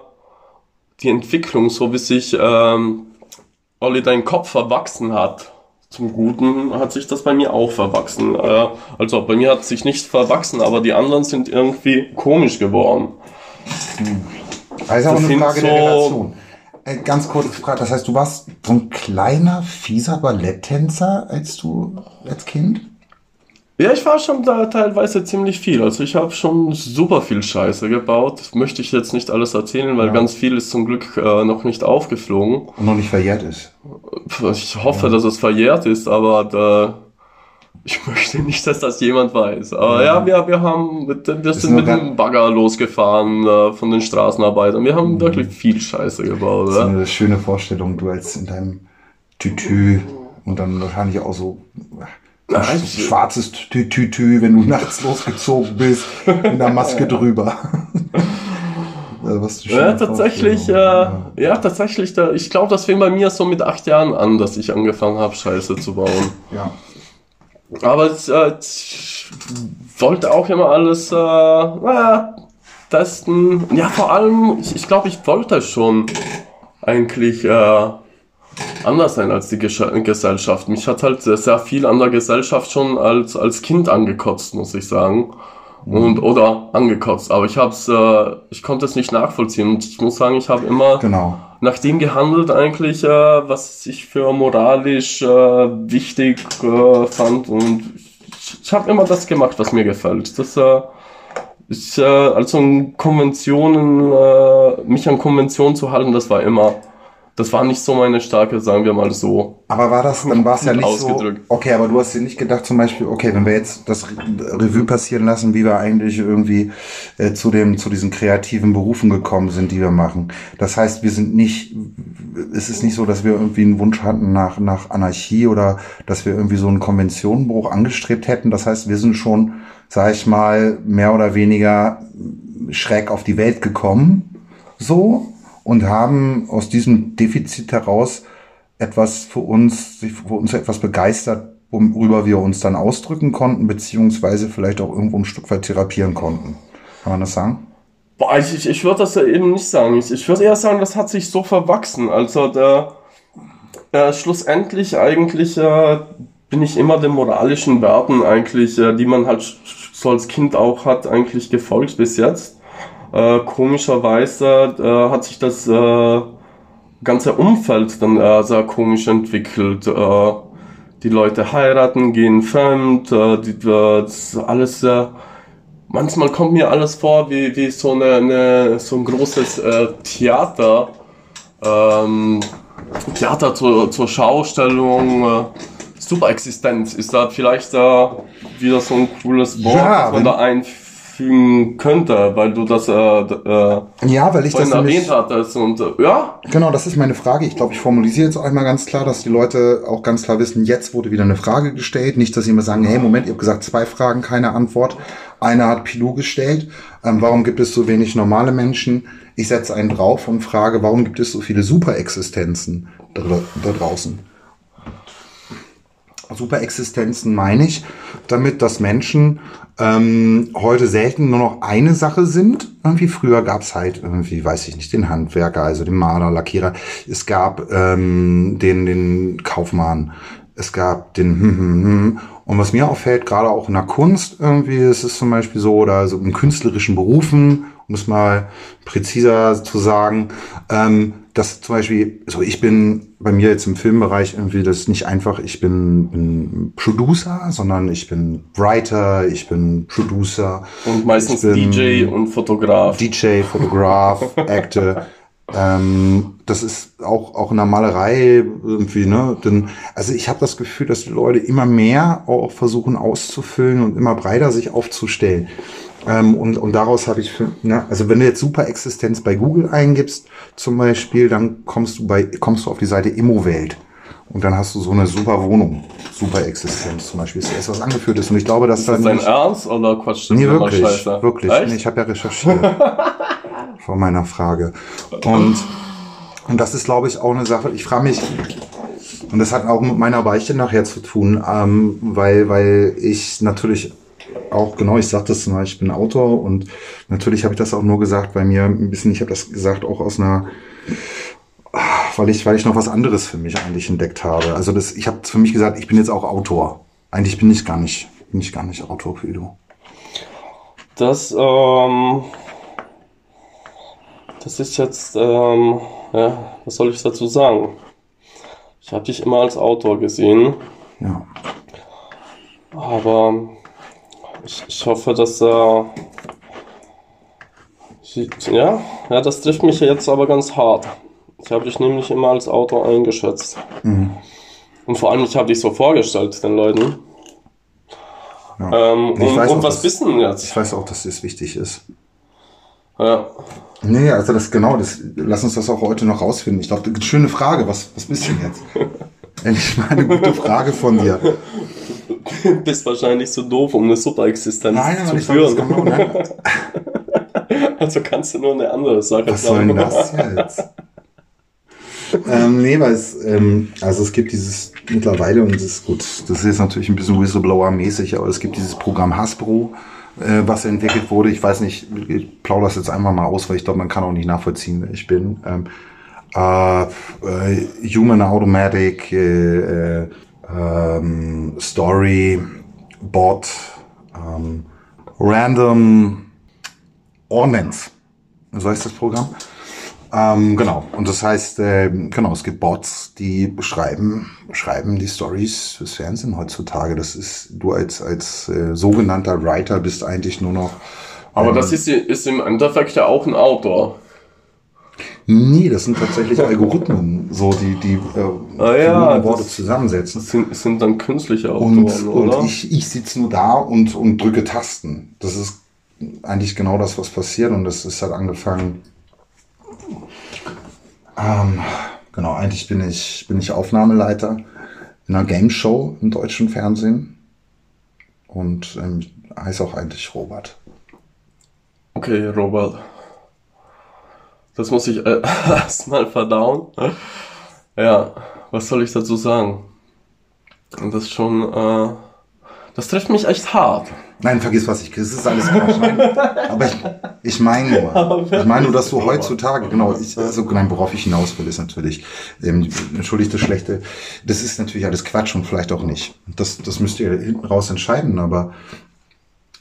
die Entwicklung, so wie sich ähm, Olli dein Kopf verwachsen hat, zum Guten hat sich das bei mir auch verwachsen. Äh, also bei mir hat sich nicht verwachsen, aber die anderen sind irgendwie komisch geworden. Also auch eine Frage so, der Relation. Äh, ganz kurze Frage, das heißt, du warst so ein kleiner, fieser Balletttänzer als du als Kind? Ja, ich war schon da teilweise ziemlich viel. Also ich habe schon super viel Scheiße gebaut. Möchte ich jetzt nicht alles erzählen, weil ja. ganz viel ist zum Glück äh, noch nicht aufgeflogen. Und noch nicht verjährt ist. Ich hoffe, ja. dass es verjährt ist, aber da, ich möchte nicht, dass das jemand weiß. Aber ja, ja wir, wir haben, mit, wir sind mit dem Bagger losgefahren äh, von den Straßenarbeitern. Wir haben mhm. wirklich viel Scheiße gebaut. Das ist eine schöne Vorstellung, du als in deinem Tütü und dann wahrscheinlich auch so Nein, schwarzes Tütü, wenn du nachts losgezogen bist, in der Maske drüber. ja, tatsächlich, äh, ja. ja. tatsächlich, da, ich glaube, das fing bei mir so mit acht Jahren an, dass ich angefangen habe, Scheiße zu bauen. Ja. Aber äh, ich wollte auch immer alles äh, naja, testen. Ja, vor allem, ich, ich glaube, ich wollte schon eigentlich äh, anders sein als die Gesellschaft. Mich hat halt sehr viel an der Gesellschaft schon als, als Kind angekotzt, muss ich sagen. Und oder angekotzt. Aber ich hab's, äh, ich konnte es nicht nachvollziehen und ich muss sagen, ich habe immer Genau. nach dem gehandelt eigentlich, äh, was ich für moralisch äh, wichtig äh, fand und ich, ich habe immer das gemacht, was mir gefällt. Das äh, ist äh, also Konventionen, äh, mich an Konventionen zu halten, das war immer, das war nicht so meine Stärke, sagen wir mal so. Aber war das, dann war es ja nicht so. ausgedrückt. Okay, aber du hast dir nicht gedacht, zum Beispiel, okay, wenn wir jetzt das Re- Revue passieren lassen, wie wir eigentlich irgendwie äh, zu dem, zu diesen kreativen Berufen gekommen sind, die wir machen. Das heißt, wir sind nicht, es ist nicht so, dass wir irgendwie einen Wunsch hatten nach, nach Anarchie oder dass wir irgendwie so einen Konventionenbruch angestrebt hätten. Das heißt, wir sind schon, sag ich mal, mehr oder weniger schräg auf die Welt gekommen, so, und haben aus diesem Defizit heraus etwas für uns, für uns etwas begeistert, worüber wir uns dann ausdrücken konnten, beziehungsweise vielleicht auch irgendwo ein Stück weit therapieren konnten. Kann man das sagen? Boah, ich, ich, würde das eben nicht sagen. Ich, ich würde eher sagen, das hat sich so verwachsen. Also der, äh, schlussendlich eigentlich äh, bin ich immer den moralischen Werten eigentlich, äh, die man halt so als Kind auch hat, eigentlich gefolgt bis jetzt. Äh, komischerweise äh, hat sich das äh, ganze Umfeld dann äh, sehr komisch entwickelt. Äh, die Leute heiraten, gehen fremd, äh, die, das ist alles sehr manchmal kommt mir alles vor wie, wie so, eine, eine, so ein großes Theater. Ähm, Theater zur, zur Schaustellung. Superexistenz ist da vielleicht äh, wieder so ein cooles Wort, Ja, das man da einfügen könnte, weil du das äh, äh, Ja, weil ich das erwähnt hattest. Und äh, ja, genau, das ist meine Frage. Ich glaube, ich formalisiere jetzt einmal ganz klar, dass die Leute auch ganz klar wissen, jetzt wurde wieder eine Frage gestellt. Nicht, dass sie immer sagen, hey, Moment, ihr habt gesagt, zwei Fragen, keine Antwort. Einer hat Pilou gestellt. Ähm, warum gibt es so wenig normale Menschen? Ich setze einen drauf und frage, warum gibt es so viele Superexistenzen da, da draußen? Superexistenzen meine ich damit, dass Menschen ähm, heute selten nur noch eine Sache sind. Irgendwie früher gab es halt irgendwie, weiß ich nicht, den Handwerker, also den Maler, Lackierer. Es gab ähm, den, den Kaufmann. Es gab den hm, hm, hm. Und was mir auffällt, gerade auch in der Kunst irgendwie, es ist zum Beispiel so, oder so in künstlerischen Berufen, um es mal präziser zu sagen, ähm, dass zum Beispiel, so ich bin bei mir jetzt im Filmbereich irgendwie, das ist nicht einfach, ich bin, bin Producer, sondern ich bin Writer, ich bin Producer. und meistens DJ und Fotograf. DJ, Fotograf, Actor. Ähm, das ist auch, auch in der Malerei irgendwie, ne? Denn, also ich habe das Gefühl, dass die Leute immer mehr auch versuchen auszufüllen und immer breiter sich aufzustellen. Ähm, und, und daraus habe ich, für, ne, also wenn du jetzt Superexistenz bei Google eingibst, zum Beispiel, dann kommst du bei, kommst du auf die Seite Immowelt. Und dann hast du so eine super Wohnung, Superexistenz zum Beispiel, ist erst was angeführt ist. Und ich glaube, dass ist das da dein Ernst oder quatschst du Nee, wirklich, wirklich. Nee, ich habe ja recherchiert vor meiner Frage. Und, und das ist, glaube ich, auch eine Sache. Ich frage mich, und das hat auch mit meiner Beichte nachher zu tun, ähm, weil, weil ich natürlich auch, genau, ich sagte es mal, ich bin Autor und natürlich habe ich das auch nur gesagt, bei mir ein bisschen, ich habe das gesagt auch aus einer, weil ich, weil ich noch was anderes für mich eigentlich entdeckt habe. Also das, ich habe für mich gesagt, ich bin jetzt auch Autor. Eigentlich bin ich gar nicht, bin ich gar nicht Autor für du. Das, ähm, das ist jetzt, ähm, ja, was soll ich dazu sagen? Ich habe dich immer als Autor gesehen, Ja. aber ich, ich hoffe, dass, ich, ja, ja, das trifft mich jetzt aber ganz hart. Ich habe dich nämlich immer als Autor eingeschätzt. Und vor allem, ich habe dich so vorgestellt den Leuten. Ja. Ähm, Ich und, weiß und auch, was bist du denn Ich jetzt? weiß auch, dass das wichtig ist. Ja. Nee, also das genau, das lass uns das auch heute noch rausfinden. Ich glaube, schöne Frage, was, was bist du denn jetzt? Endlich mal eine gute Frage von dir. bist wahrscheinlich so doof, um eine Superexistenz Nein, zu führen. genau, ne? Also kannst du nur eine andere Sache Was soll denn sagen. das jetzt? ähm, nee, weil es, ähm, also es gibt dieses mittlerweile, und das ist gut, das ist jetzt natürlich ein bisschen Whistleblower-mäßig, aber es gibt dieses Programm Hasbro, äh, was entwickelt wurde. Ich weiß nicht, ich plaudere das jetzt einfach mal aus, weil ich glaube, man kann auch nicht nachvollziehen, wer ich bin. Ähm, äh, äh, Human Automatic, äh, äh, ähm, Story, Bot, ähm, Random Ordnance. So heißt das Programm. Ähm, genau. Und das heißt, äh, genau, es gibt Bots, die beschreiben, beschreiben die Stories fürs Fernsehen heutzutage. Das ist, du als, als äh, sogenannter Writer bist eigentlich nur noch. Aber ähm, das ist, ist im Endeffekt ja auch ein Autor. Nee, das sind tatsächlich Algorithmen, so die, die äh, Ah ja, Worte zusammensetzen. Das sind, sind dann künstliche Autoren, Und, oder? und ich, ich sitze nur da und, und drücke Tasten. Das ist eigentlich genau das, was passiert. Und das ist halt angefangen. Ähm, genau, eigentlich bin ich, bin ich Aufnahmeleiter in einer Game Show im deutschen Fernsehen. Und ähm, heiße auch eigentlich Robert. Okay, Robert. Das muss ich äh, erstmal verdauen. Ja, was soll ich dazu sagen? Und das ist schon, äh, das trifft mich echt hart. Nein, vergiss was ich, das ist alles Quatsch. Aber ich, ich meine nur, ich meine nur, dass du heutzutage, genau, ich, also, nein, worauf ich hinaus will, ist natürlich, ähm, entschuldigt das Schlechte, das ist natürlich alles Quatsch und vielleicht auch nicht. Das, das müsst ihr hinten raus entscheiden, aber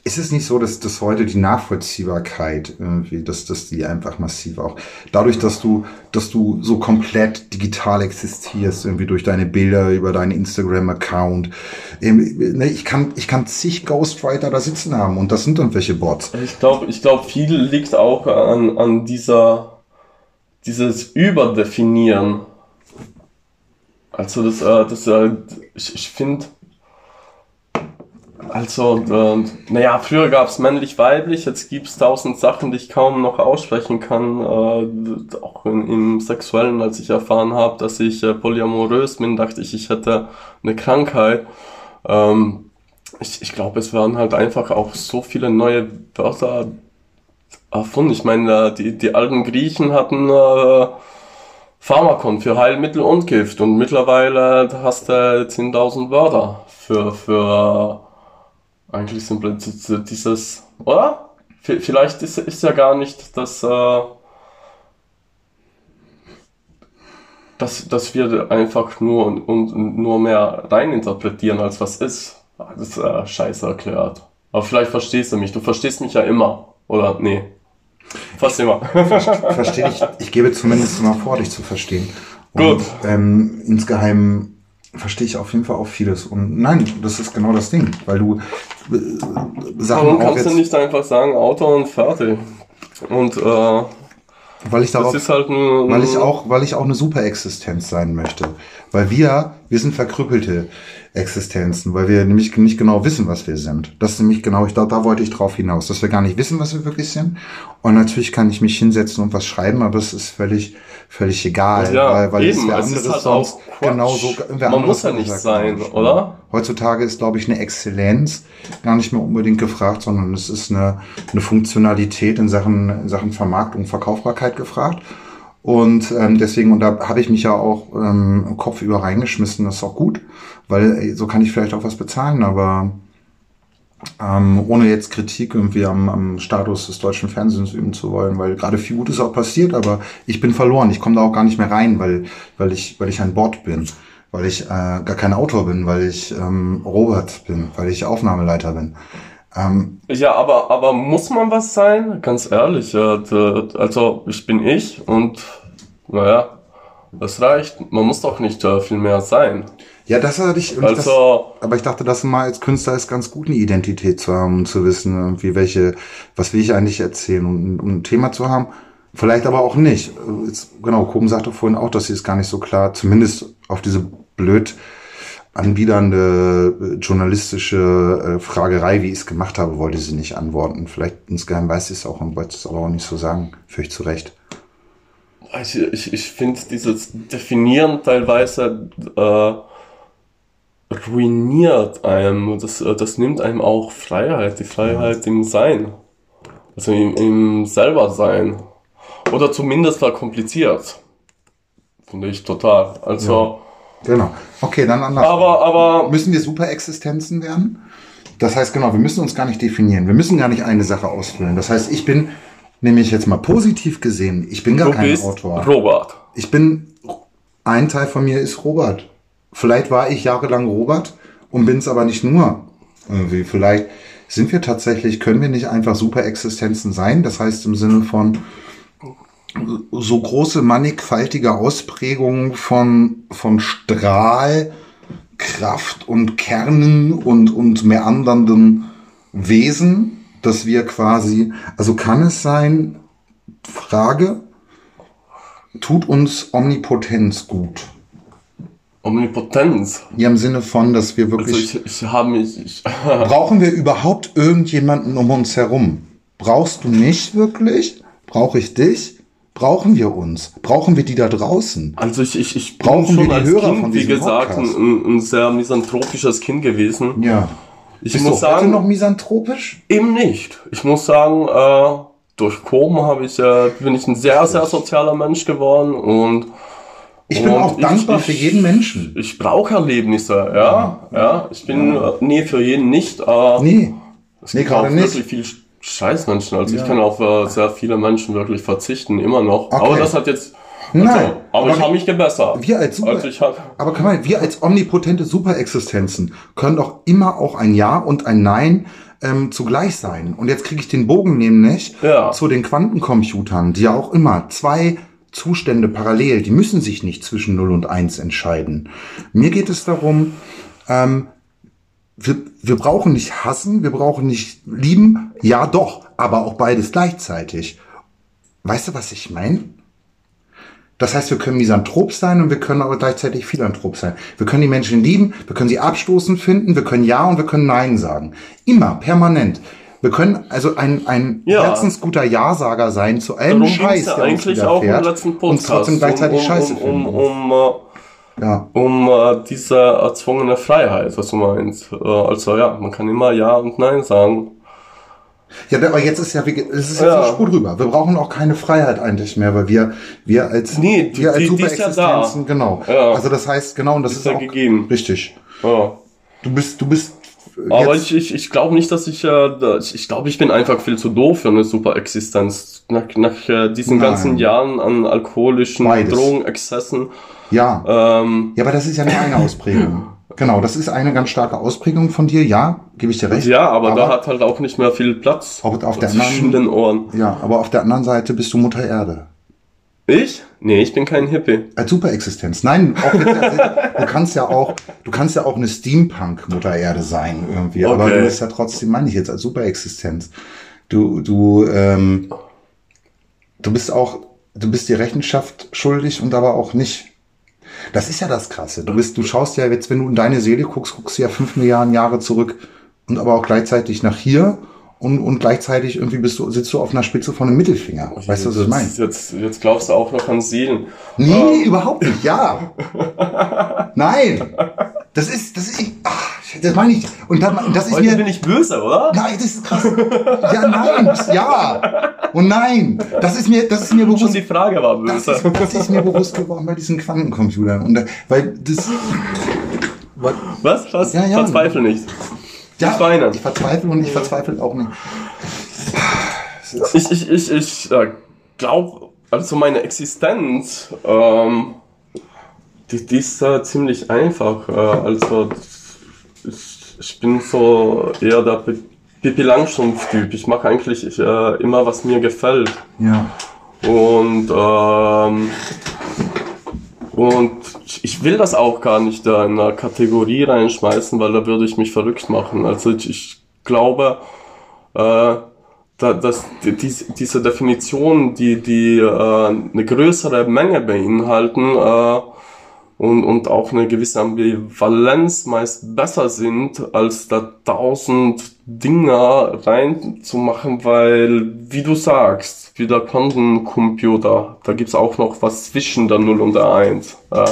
ist es nicht so, dass, dass heute die Nachvollziehbarkeit irgendwie, dass, dass die einfach massiv auch, dadurch, dass du, dass du so komplett digital existierst, irgendwie durch deine Bilder, über deinen Instagram-Account, ähm, ne, ich kann, ich kann zig Ghostwriter da sitzen haben und das sind irgendwelche Bots. Ich glaube, ich glaub, viel liegt auch an, an dieser, dieses Überdefinieren. Also das, äh, das, äh, ich, ich finde, also, äh, naja, früher gab es männlich-weiblich, jetzt gibt es tausend Sachen, die ich kaum noch aussprechen kann. Äh, auch in, im Sexuellen, als ich erfahren habe, dass ich äh, polyamorös bin, dachte ich, ich hätte eine Krankheit. Ähm, ich, ich glaube, es werden halt einfach auch so viele neue Wörter erfunden. Ich meine, äh, die, die alten Griechen hatten äh, Pharmakon für Heilmittel und Gift und mittlerweile hast du 10.000 Wörter für, für äh, eigentlich simple dieses, oder? V- Vielleicht ist, ist ja gar nicht das, äh, dass, dass wir einfach nur und, und nur mehr reininterpretieren, als was ist. Das ist äh, scheiße erklärt. Aber vielleicht verstehst du mich. Du verstehst mich ja immer. Oder? Nee. Fast immer. Verstehe ich, ich gebe zumindest immer vor, dich zu verstehen. Und, Gut. Ähm, insgeheim verstehe ich auf jeden Fall auch vieles. Und nein, das ist genau das Ding, weil du äh, Sachen Warum kannst du nicht einfach sagen, Auto und fertig? Und äh, weil ich das darauf, ist halt ein, weil ich auch, weil ich auch eine Superexistenz sein möchte. Weil wir, wir sind verkrüppelte Existenzen, weil wir nämlich nicht genau wissen, was wir sind. Das ist nämlich genau, ich da, da wollte ich drauf hinaus, dass wir gar nicht wissen, was wir wirklich sind. Und natürlich kann ich mich hinsetzen und was schreiben, aber es ist völlig, völlig egal, Ja, weil, weil eben, es ist anderes halt sonst genauso, Man muss ja nicht sein, genau. oder? Heutzutage ist, glaube ich, eine Exzellenz gar nicht mehr unbedingt gefragt, sondern es ist eine, eine Funktionalität in Sachen, in Sachen Vermarktung, Verkaufbarkeit gefragt. Und ähm, deswegen, und da habe ich mich ja auch ähm, Kopf über reingeschmissen, das ist auch gut, weil ey, so kann ich vielleicht auch was bezahlen, aber ähm, ohne jetzt Kritik irgendwie am, am Status des deutschen Fernsehens üben zu wollen, weil gerade viel Gutes auch passiert, aber ich bin verloren, ich komme da auch gar nicht mehr rein, weil, weil, ich, weil ich ein Bot bin, weil ich äh, gar kein Autor bin, weil ich ähm, Robert bin, weil ich Aufnahmeleiter bin. Ähm, Ja, aber, aber muss man was sein? Ganz ehrlich, ja, also ich bin ich und naja, das reicht. Man muss doch nicht äh, viel mehr sein. Ja, das hatte ich, und das, Also, aber ich dachte, das mal als Künstler ist ganz gut, eine Identität zu haben und zu wissen, irgendwie welche, was will ich eigentlich erzählen und, und ein Thema zu haben. Vielleicht aber auch nicht. Jetzt, genau, Koben sagte vorhin auch, dass sie es gar nicht so klar, zumindest auf diese blöd anbiedernde äh, journalistische äh, Fragerei, wie ich es gemacht habe, wollte sie nicht antworten. Vielleicht insgeheim weiß sie es auch und wollte es aber auch nicht so sagen. Völlig zu Recht. ich, ich, ich finde dieses Definieren teilweise äh, ruiniert einem. Das, äh, das nimmt einem auch Freiheit, die Freiheit im Sein. Also im, im selber Sein. Oder zumindest verkompliziert. Finde ich total. Also, Genau. Okay, dann anders. aber, aber, müssen wir Superexistenzen werden? Das heißt, genau, wir müssen uns gar nicht definieren. Wir müssen gar nicht eine Sache ausfüllen. Das heißt, ich bin, nämlich jetzt mal positiv gesehen, ich bin gar du kein bist Autor. Robert. Ich bin, ein Teil von mir ist Robert. Vielleicht war ich jahrelang Robert und bin es aber nicht nur. Irgendwie vielleicht sind wir tatsächlich, können wir nicht einfach Superexistenzen sein? Das heißt im Sinne von so große mannigfaltige Ausprägungen von, von Strahl, Kraft und Kernen und, und meandernden Wesen, dass wir quasi, also kann es sein, Frage, tut uns Omnipotenz gut? Omnipotenz. Ja, im Sinne von, dass wir wirklich. Also ich, ich habe mich. Ich, brauchen wir überhaupt irgendjemanden um uns herum? Brauchst du mich wirklich? Brauche ich dich? Brauchen wir uns? Brauchen wir die da draußen? also ich, ich, ich Brauchen wir schon die als Hörer Kind, von wie diesem gesagt, ein, ein sehr misanthropisches Kind gewesen. Ja. Ich Bist muss du heute sagen, noch misanthropisch? eben nicht. Ich muss sagen, äh, durch Kurven habe ich, äh, bin ich ein sehr, sehr sozialer Mensch geworden und Ich bin Und auch dankbar ich- für jeden Menschen. ich brauche Erlebnisse, ja, ja. Ich bin, äh, nee, für jeden nicht, aber Nee. es Nee, gibt gerade auch nicht. wirklich viele Sch- Scheißmenschen. Also Ja. ich kann auf äh, sehr viele Menschen wirklich verzichten, immer noch. Okay. Aber das hat jetzt, also, Nein, aber, aber ich habe mich gebessert. Wir als Super, Also ich habe aber kann man, wir als omnipotente Superexistenzen können doch immer auch ein Ja und ein Nein ähm, zugleich sein. Und jetzt kriege ich den Bogen nämlich Ja. zu den Quantencomputern, die ja auch immer zwei Zustände parallel, die müssen sich nicht zwischen 0 und 1 entscheiden. Mir geht es darum, ähm, wir, wir brauchen nicht hassen, wir brauchen nicht lieben, ja doch, aber auch beides gleichzeitig. Weißt du, was ich meine? Das heißt, wir können Misanthrop sein und wir können aber gleichzeitig Philanthrop sein. Wir können die Menschen lieben, wir können sie abstoßend finden, wir können Ja und wir können Nein sagen. Immer, permanent. Wir können also ein, ein Ja. herzensguter Ja-Sager sein zu allem Darum Scheiß, der eigentlich auch im letzten und Podcast. trotzdem gleichzeitig um, um, Scheiße um, finden. um, um, äh, ja. um äh, diese erzwungene Freiheit, was du meinst. Äh, also ja, man kann immer Ja und Nein sagen. ja, aber jetzt ist ja, es ist jetzt Ja. Spur drüber. Wir brauchen auch keine Freiheit eigentlich mehr, weil wir, wir als, Nee, die- wir als die- die ist ja da. Superexistenzen, genau. Ja. Also das heißt, genau, und das Ist ist, ja auch gegeben. richtig. Ja. Du bist, du bist, Aber jetzt- ich, ich, ich glaube nicht, dass ich, äh, da- ich, ich glaube, ich bin einfach viel zu doof für eine Superexistenz. Nach, nach äh, diesen Nein. ganzen Jahren an alkoholischen Beides. Drogenexzessen. ja. Ähm, Ja, aber das ist ja nur eine Ausprägung. Genau, das ist eine ganz starke Ausprägung von dir, ja, gebe ich dir recht. ja, aber, da hat halt auch nicht mehr viel Platz auf der zwischen anderen- den Ohren. Ja, aber auf der anderen Seite bist du Mutter Erde. Ich? Nee, ich bin kein Hippie. Als Superexistenz. Nein, auch mit du kannst ja auch, du kannst ja auch eine Steampunk-Mutter Erde sein irgendwie. Aber Okay. du bist ja trotzdem, meine ich jetzt, als Superexistenz. Du, du, ähm, du bist auch, du bist dir Rechenschaft schuldig und aber auch nicht. Das ist ja das Krasse. Du bist, du schaust ja jetzt, wenn du in deine Seele guckst, guckst du ja fünf Milliarden Jahre zurück und aber auch gleichzeitig nach hier und, und gleichzeitig irgendwie bist du, sitzt du auf einer Spitze von einem Mittelfinger. Weißt du, was ich meine? Jetzt, jetzt, glaubst du auch noch an Seelen. Nee, überhaupt nicht, ja. Nein. Das ist, das ist, ach, das meine ich. Und das, und das ist Heute mir, bin ich böse, oder? nein, das ist krass. Ja, nein, das- ja. Und nein, das ist mir, das ist mir Schon bewusst, die Frage war das böse. ist, das ist mir bewusst geworden bei diesen Quantencomputern. Und, da- weil das, Was? Was? Ja, ja. Verzweifle nicht. Ja, weinen. ich verzweifle und ich verzweifle auch nicht. Ich, ich, ich, ich äh, glaube, also meine Existenz, ähm, die, die ist äh, ziemlich einfach. Äh, also ich, ich bin so eher der Pi- Pippi Langstrumpf-Typ. Ich mache eigentlich ich, äh, immer, was mir gefällt. Ja. Und, ähm, und ich- will das auch gar nicht da in eine Kategorie reinschmeißen, weil da würde ich mich verrückt machen. Also ich, ich glaube, äh, da, dass die, dies- diese Definitionen, die, die äh, eine größere Menge beinhalten äh, und, und auch eine gewisse Ambivalenz meist besser sind, als da tausend Dinger reinzumachen, weil, wie du sagst, wie der Quantencomputer, da gibt's auch noch was zwischen der 0 und der 1. Ja.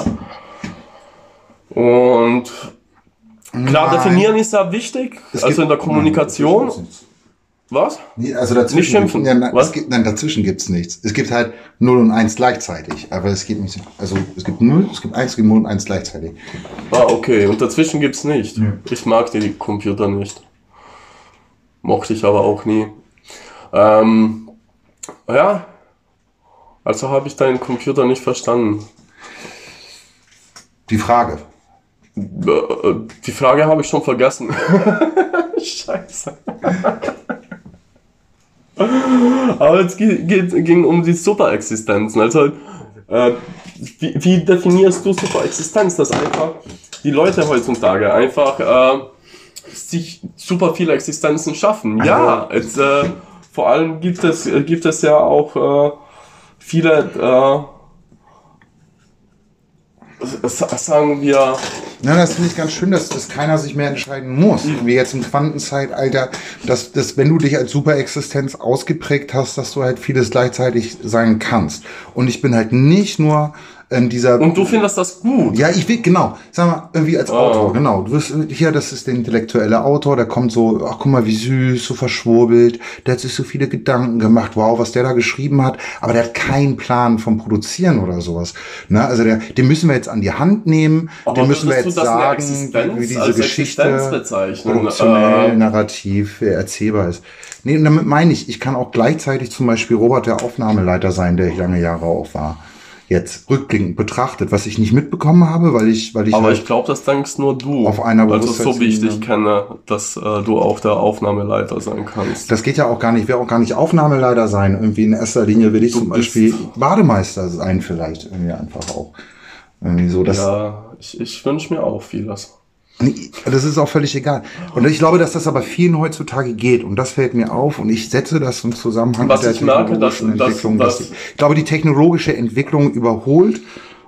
Und klar, Nein. definieren ist ja wichtig, Es also gibt- in der Kommunikation. Nein, Was? Nee, also dazwischen, Nicht schimpfen. Ja, nein, Was? es gibt, nein, dazwischen gibt's nichts. Es gibt halt 0 und 1 gleichzeitig, aber es gibt nicht, also es gibt 0, es gibt 1, es gibt 0 und 1 gleichzeitig. Ah, okay. Und dazwischen gibt's nicht. Nö. Ich mag die Computer nicht. Mochte ich aber auch nie. Ähm, ja. Also habe ich deinen Computer nicht verstanden. Die Frage. Äh, Die Frage habe ich schon vergessen. Scheiße. Aber es ging um die Superexistenzen. Also, äh, wie, wie definierst du Superexistenz? Dass einfach die Leute heutzutage einfach äh, sich super viele Existenzen schaffen. Ja, es, äh, vor allem gibt es, gibt es ja auch äh, viele, äh, sagen wir, Ja, das finde ich ganz schön, dass, dass keiner sich mehr entscheiden muss. Wie jetzt im Quantenzeitalter, dass, dass wenn du dich als Superexistenz ausgeprägt hast, dass du halt vieles gleichzeitig sein kannst. Und ich bin halt nicht nur ähm, dieser. und du findest das gut. Ja, ich will, genau. Sag mal, irgendwie als Oh. Autor, genau. Du wirst, hier, das ist der intellektuelle Autor, der kommt so, ach, guck mal, wie süß, so verschwurbelt. Der hat sich so viele Gedanken gemacht. Wow, was der da geschrieben hat. Aber der hat keinen Plan vom Produzieren oder sowas. Ne? Also der, den müssen wir jetzt an die Hand nehmen. Aber den müssen wir jetzt sagen, wie diese Geschichte bezeichnen? produktionell, Äh, narrativ äh, erzählbar ist. Nee, und damit meine ich, ich kann auch gleichzeitig zum Beispiel Robert der Aufnahmeleiter sein, der ich lange Jahre auch war. Jetzt rückblickend betrachtet, was ich nicht mitbekommen habe, weil ich, weil ich Aber halt ich glaube, das denkst nur du. Auf einer Also so wie ich dich Bewusstseinsebene. kenne, dass äh, du auch der Aufnahmeleiter sein kannst. Das geht ja auch gar nicht, ich will auch gar nicht Aufnahmeleiter sein. Irgendwie in erster Linie will ich Du zum Beispiel Bademeister sein, vielleicht irgendwie einfach auch. Irgendwie so, das, Ja, ich, ich wünsche mir auch vieles. Nee, das ist auch völlig egal. Und ich glaube, dass das aber vielen heutzutage geht. Und das fällt mir auf. Und ich setze das im Zusammenhang Was ich merke, dass- technologischen dass- Entwicklung. dass- dass- ich glaube, die technologische Entwicklung überholt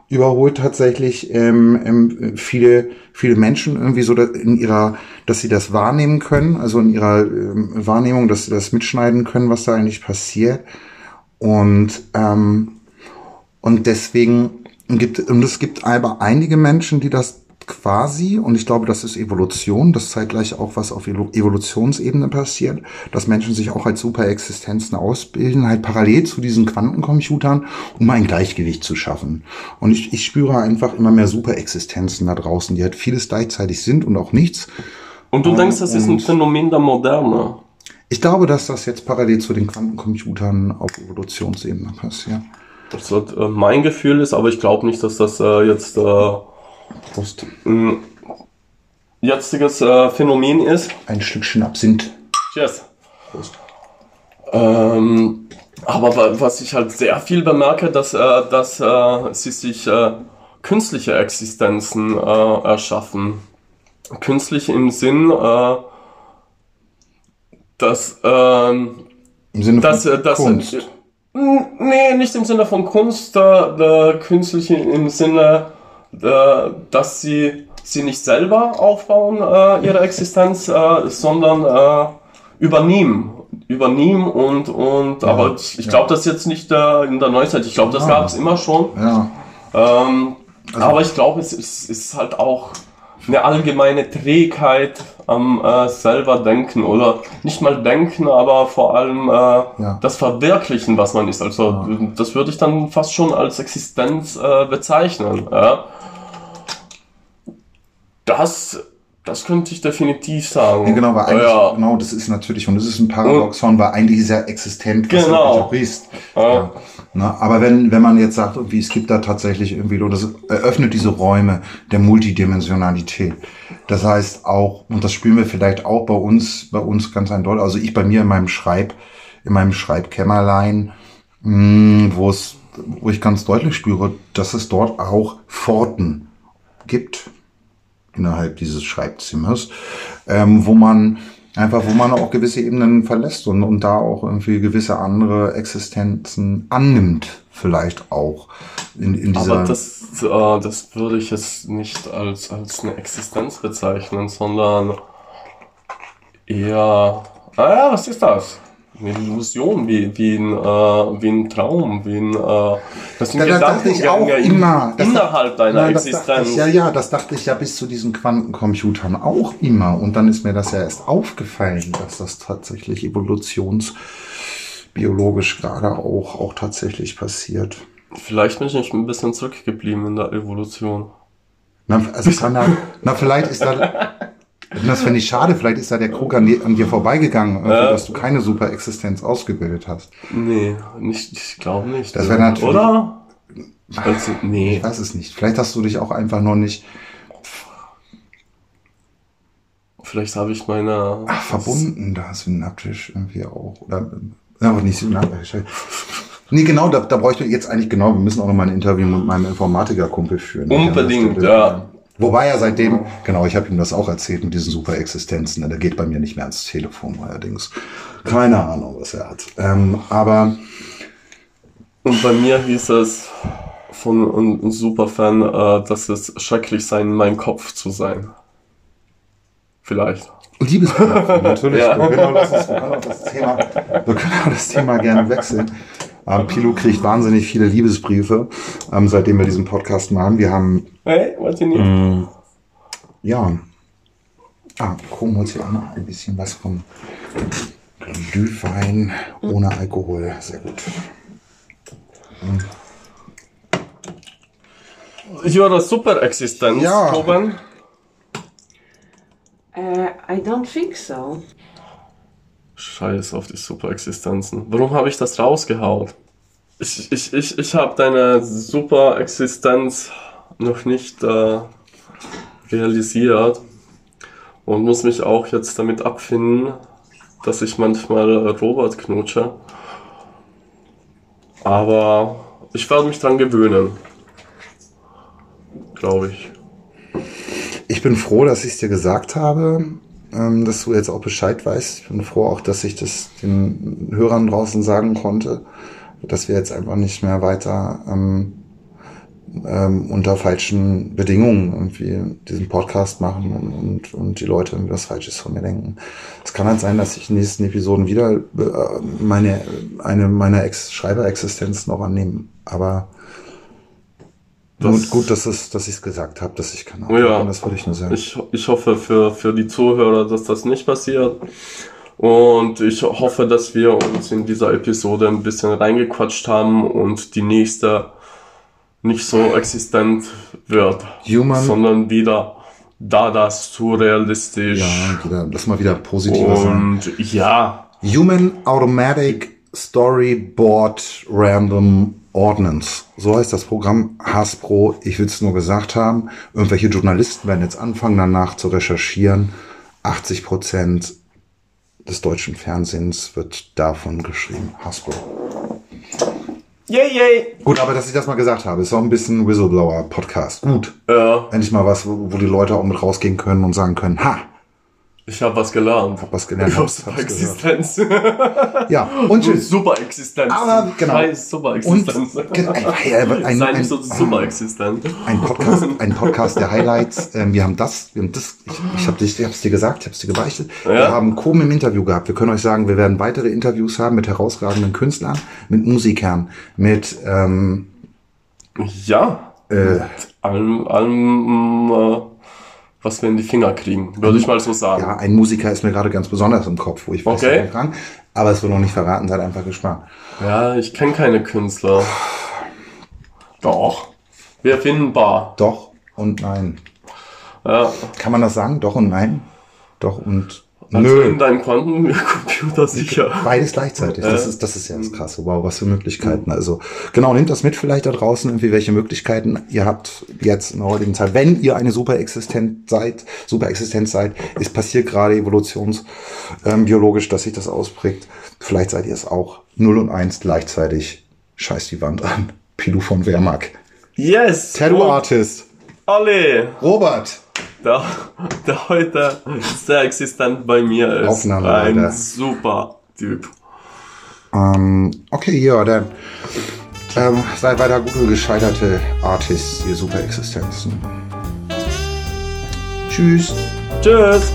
überholt tatsächlich ähm, ähm, viele viele Menschen irgendwie so in ihrer, dass sie das wahrnehmen können, also in ihrer ähm, Wahrnehmung, dass sie das mitschneiden können, was da eigentlich passiert. Und ähm, und deswegen gibt und es gibt aber einige Menschen, die das quasi, und ich glaube, das ist Evolution, das zeigt gleich auch, was auf Evolu- Evolutionsebene passiert, dass Menschen sich auch als Superexistenzen ausbilden, halt parallel zu diesen Quantencomputern, um ein Gleichgewicht zu schaffen. Und ich, ich spüre einfach immer mehr Superexistenzen da draußen, die halt vieles gleichzeitig sind und auch nichts. Und du denkst, das ist ein Phänomen der Moderne. Ich glaube, dass das jetzt parallel zu den Quantencomputern auf Evolutionsebene passiert. Das wird, äh, mein Gefühl ist, aber ich glaube nicht, dass das äh, jetzt äh, Prost. ein jetziges äh, Phänomen ist. Ein Stückchen Absinth. Cheers. Prost. Ähm, aber wa- was ich halt sehr viel bemerke, dass, äh, dass äh, sie sich äh, künstliche Existenzen äh, erschaffen. Künstlich im Sinn, äh, dass, ähm, Im Sinne dass, von äh, dass Kunst. Äh, nee, nicht im Sinne von Kunst, äh, äh, künstlich im Sinne, äh, dass sie sie nicht selber aufbauen, äh, ihre Existenz, äh, sondern äh, übernehmen. Übernehmen und, und Ja, aber ich ja. glaube, das ist jetzt nicht äh, in der Neuzeit. Ich glaube, das Ah. gab es immer schon. Ja. Ähm, Also- aber ich glaube, es ist, ist halt auch eine allgemeine Trägheit am äh, selber denken oder nicht mal denken, aber vor allem äh, Ja. das Verwirklichen, was man ist. Also das würde ich dann fast schon als Existenz äh, bezeichnen. Ja. Das, das könnte ich definitiv sagen. Ja, genau, weil eigentlich, ja. genau, das ist natürlich, und das ist ein Paradoxon, weil eigentlich ist ja existent, was Genau. du auch bist. Ja. Na, aber wenn, wenn man jetzt sagt, irgendwie, es gibt da tatsächlich irgendwie, so, das eröffnet diese Räume der Multidimensionalität. Das heißt auch, und das spüren wir vielleicht auch bei uns, bei uns ganz eindeutig, also ich bei mir in meinem Schreib, in meinem Schreibkämmerlein, mh, wo es, wo ich ganz deutlich spüre, dass es dort auch Pforten gibt innerhalb dieses Schreibzimmers, ähm, wo man einfach, wo man auch gewisse Ebenen verlässt und, und da auch irgendwie gewisse andere Existenzen annimmt, vielleicht auch in, in dieser. Aber das, äh, das würde ich jetzt nicht als, als eine Existenz bezeichnen, sondern eher. Ah ja, was ist das? Eine Illusion, wie, wie, ein, äh, wie ein Traum, wie ein. Äh, das sind auch Gedankengänge in- immer. Das innerhalb deiner Nein, Existenz. ich, ja, ja, das dachte ich ja bis zu diesen Quantencomputern auch immer. Und dann ist mir das ja erst aufgefallen, dass das tatsächlich evolutionsbiologisch gerade auch, auch tatsächlich passiert. Vielleicht bin ich ein bisschen zurückgeblieben in der Evolution. Na, also kann da, na, vielleicht ist da, das finde ich schade, vielleicht ist da der Krug an dir, an dir vorbeigegangen, Ja. dass du keine Superexistenz ausgebildet hast. Nee, nicht, ich glaube nicht. Das wäre natürlich- Oder? Also, nee. Ich weiß es nicht. Vielleicht hast du dich auch einfach noch nicht Vielleicht habe ich meine. Ach, verbunden, da synaptisch irgendwie auch. Oder, aber nicht synaptisch. Nee, genau, da, da bräuchte ich jetzt eigentlich genau, wir müssen auch noch mal ein Interview mit meinem Informatiker-Kumpel führen. Unbedingt, ja. Wobei er seitdem, genau, ich habe ihm das auch erzählt mit diesen super Existenzen, ne, der geht bei mir nicht mehr ans Telefon allerdings. Keine Ahnung, was er hat. Ähm, aber. Und bei mir hieß es von einem Superfan, äh, dass es schrecklich sein, in meinem Kopf zu sein. Vielleicht. Liebesbrief, natürlich. ja. wir, können das, können das Thema, wir können auch das Thema gerne wechseln. Ähm, Pilo kriegt wahnsinnig viele Liebesbriefe, ähm, seitdem wir diesen Podcast machen. Wir haben. Hey, was denn ähm, Ja. Ah, Chrom holt sich auch noch ein bisschen was vom Glühwein ohne Alkohol. Sehr gut. Mhm. Hier das Superexistenz, ja. Ruben. Uh, I don't think so. Scheiß auf die Superexistenzen. Warum habe ich das rausgehauen? Ich, ich, ich, ich habe deine Superexistenz noch nicht äh, realisiert und muss mich auch jetzt damit abfinden, dass ich manchmal Robert knutsche. Aber ich werde mich dran gewöhnen. Glaube ich. Ich bin froh, dass ich es dir gesagt habe ähm, dass du jetzt auch Bescheid weißt. Ich bin froh auch, dass ich das den Hörern draußen sagen konnte, dass wir jetzt einfach nicht mehr weiter ähm, ähm, unter falschen Bedingungen irgendwie diesen Podcast machen und, und, und die Leute irgendwie was Falsches von mir denken. Es kann halt sein, dass ich in den nächsten Episoden wieder äh, meine, eine meiner Ex Schreiberexistenz noch annehme. Aber das gut, dass, es, dass ich es gesagt habe, dass ich kann. Auch ja, das würde ich nur sagen. Ich, ich hoffe für, für die Zuhörer, dass das nicht passiert. Und ich hoffe, dass wir uns in dieser Episode ein bisschen reingequatscht haben und die nächste nicht so existent wird, Human. sondern wieder da das zu realistisch. Ja, wieder, lass mal wieder positiver sein. Und ja. Human Automatic Storyboard Random Ordnance. So heißt das Programm Hasbro. Ich will es nur gesagt haben. Irgendwelche Journalisten werden jetzt anfangen, danach zu recherchieren. 80 Prozent des deutschen Fernsehens wird davon geschrieben. Hasbro. Yay, yay. Gut, aber dass ich das mal gesagt habe, ist auch ein bisschen Whistleblower-Podcast. Gut. Ja. Endlich mal was, wo, wo die Leute auch mit rausgehen können und sagen können, ha, ich habe was gelernt. Hab was gelernt. Ich hab super Existenz. ja, und tschüss. Super Existenz. Aber genau. Scheiß super Existenz. Und, ein, ein, ein, Sei nicht so super existent. Ein Podcast, ein Podcast der Highlights. Ähm, wir haben das, wir haben das, ich, ich habe ich hab's dir gesagt, ich hab's dir gebeichtet. Ja. Wir haben Kom im Interview gehabt. Wir können euch sagen, wir werden weitere Interviews haben mit herausragenden Künstlern, mit Musikern, mit, ähm, ja, äh, allem, allem, äh, was wir in die Finger kriegen, würde ich mal so sagen. Ja, ein Musiker ist mir gerade ganz besonders im Kopf, wo ich weiß okay. kann. Aber es wird noch nicht verraten, seid einfach gespannt. Ja, ich kenne keine Künstler. Doch. Wir finden Bar. Doch und nein. Ja. Kann man das sagen? Doch und nein? Doch und Nö. in deinem Quantencomputer sicher. Beides gleichzeitig. Das ist, das ist ja das Krasse. Wow, was für Möglichkeiten. Also, genau, nehmt das mit vielleicht da draußen, irgendwie welche Möglichkeiten ihr habt jetzt in der heutigen Zeit. Wenn ihr eine super existent seid, super existent seid, es passiert gerade evolutionsbiologisch, ähm, dass sich das ausprägt. Vielleicht seid ihr es auch. Null und eins gleichzeitig. Scheiß die Wand an. Pilu von Wehrmack. Yes! Tattoo Artist. Alle. Robert der, der heute sehr existent bei mir ist. Aufnahme, Ein Alter. super Typ. Ähm, okay, ja, dann ähm, seid weiter gute gescheiterte Artists, ihr Super Existenzen. Tschüss. Tschüss.